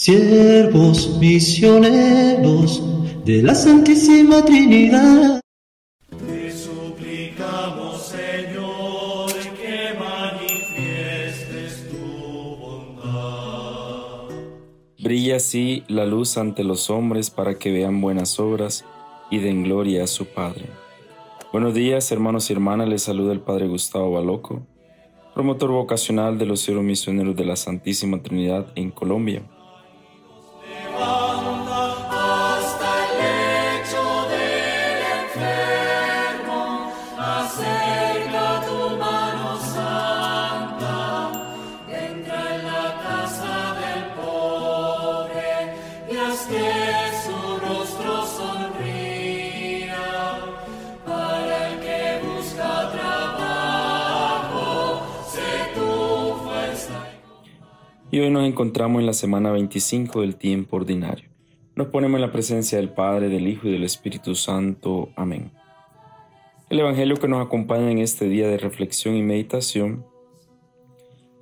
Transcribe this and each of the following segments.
siervos misioneros de la Santísima Trinidad. Te suplicamos, Señor, que manifiestes tu bondad. Brilla así la luz ante los hombres para que vean buenas obras y den gloria a su Padre. Buenos días, hermanos y hermanas, les saluda el Padre Gustavo Baloco, promotor vocacional de los Cielos Misioneros de la Santísima Trinidad en Colombia. Y hoy nos encontramos en la semana 25 del tiempo ordinario. Nos ponemos en la presencia del Padre, del Hijo y del Espíritu Santo. Amén. El Evangelio que nos acompaña en este día de reflexión y meditación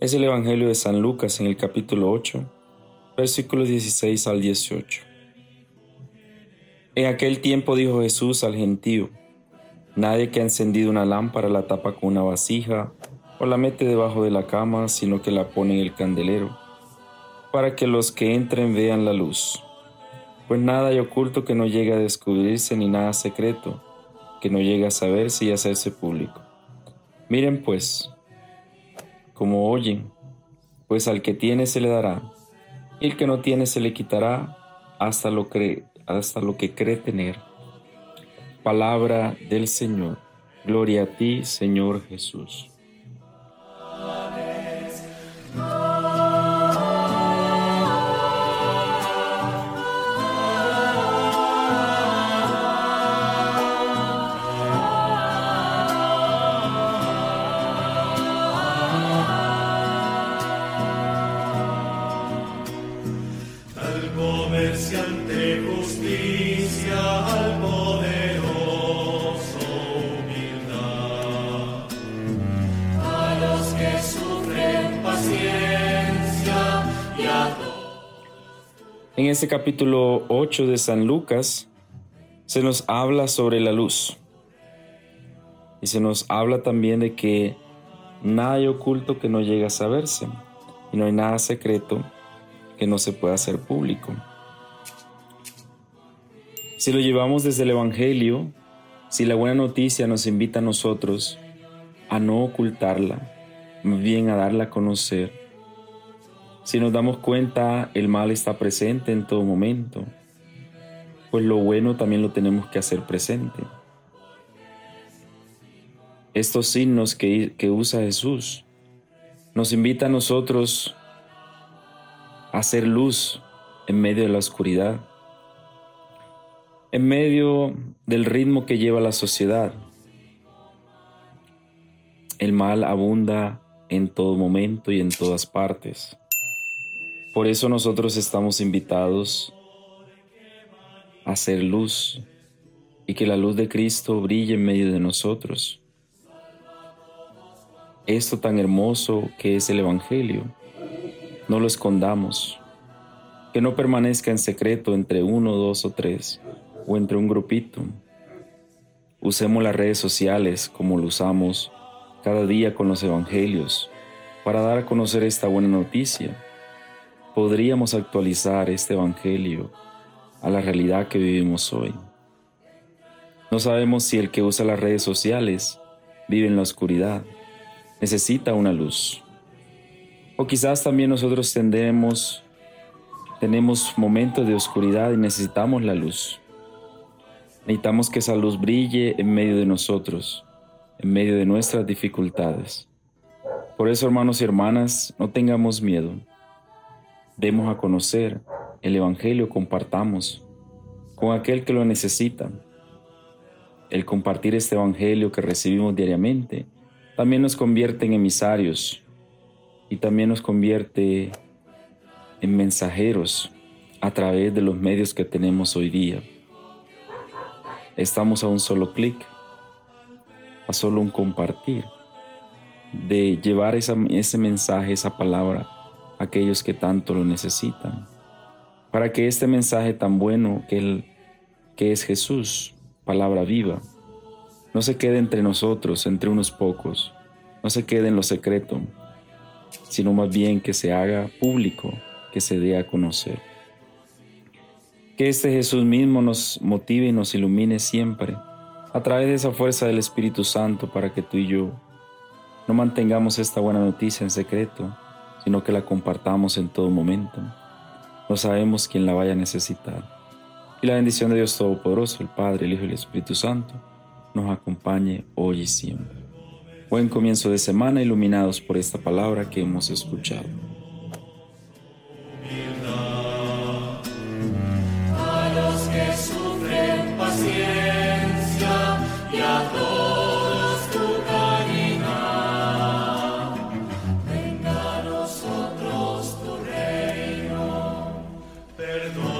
es el Evangelio de San Lucas en el capítulo 8, versículos 16 al 18. En aquel tiempo dijo Jesús al gentío, Nadie que ha encendido una lámpara la tapa con una vasija o la mete debajo de la cama, sino que la pone en el candelero, para que los que entren vean la luz. Pues nada hay oculto que no llegue a descubrirse, ni nada secreto que no llegue a saberse y hacerse público. Miren pues, como oyen, pues al que tiene se le dará, y el que no tiene se le quitará hasta lo, hasta lo que cree tener. Palabra del Señor. Gloria a ti, Señor Jesús. En este capítulo 8 de San Lucas se nos habla sobre la luz. Y se nos habla también de que nada hay oculto que no llegue a saberse. Y no hay nada secreto que no se pueda hacer público. Si lo llevamos desde el Evangelio, si la buena noticia nos invita a nosotros a no ocultarla, bien a darla a conocer, si nos damos cuenta, el mal está presente en todo momento, pues lo bueno también lo tenemos que hacer presente. Estos signos que, que usa Jesús nos invita a nosotros a hacer luz en medio de la oscuridad, en medio del ritmo que lleva la sociedad. El mal abunda en todo momento y en todas partes. Por eso nosotros estamos invitados a hacer luz y que la luz de Cristo brille en medio de nosotros. Esto tan hermoso que es el Evangelio, no lo escondamos, que no permanezca en secreto entre uno, dos o tres, o entre un grupito. Usemos las redes sociales como lo usamos cada día con los Evangelios para dar a conocer esta buena noticia podríamos actualizar este Evangelio a la realidad que vivimos hoy. No sabemos si el que usa las redes sociales vive en la oscuridad, necesita una luz. O quizás también nosotros tendremos, tenemos momentos de oscuridad y necesitamos la luz. Necesitamos que esa luz brille en medio de nosotros, en medio de nuestras dificultades. Por eso, hermanos y hermanas, no tengamos miedo demos a conocer el Evangelio, compartamos con aquel que lo necesita. El compartir este Evangelio que recibimos diariamente también nos convierte en emisarios y también nos convierte en mensajeros a través de los medios que tenemos hoy día. Estamos a un solo clic, a solo un compartir, de llevar ese mensaje, esa palabra aquellos que tanto lo necesitan. para que este mensaje tan bueno que, el, que es Jesús, palabra viva, no se quede entre nosotros, entre unos pocos, no se quede en lo secreto, sino más bien que se haga público, que se dé a conocer. Que este Jesús mismo nos motive y nos ilumine siempre a través de esa fuerza del Espíritu Santo para que tú y yo no mantengamos esta buena noticia en secreto, sino que la compartamos en todo momento. No sabemos quién la vaya a necesitar. Y la bendición de Dios Todopoderoso, el Padre, el Hijo y el Espíritu Santo, nos acompañe hoy y siempre. Buen comienzo de semana iluminados por esta palabra que hemos escuchado. A los que sufren paciencia perdón.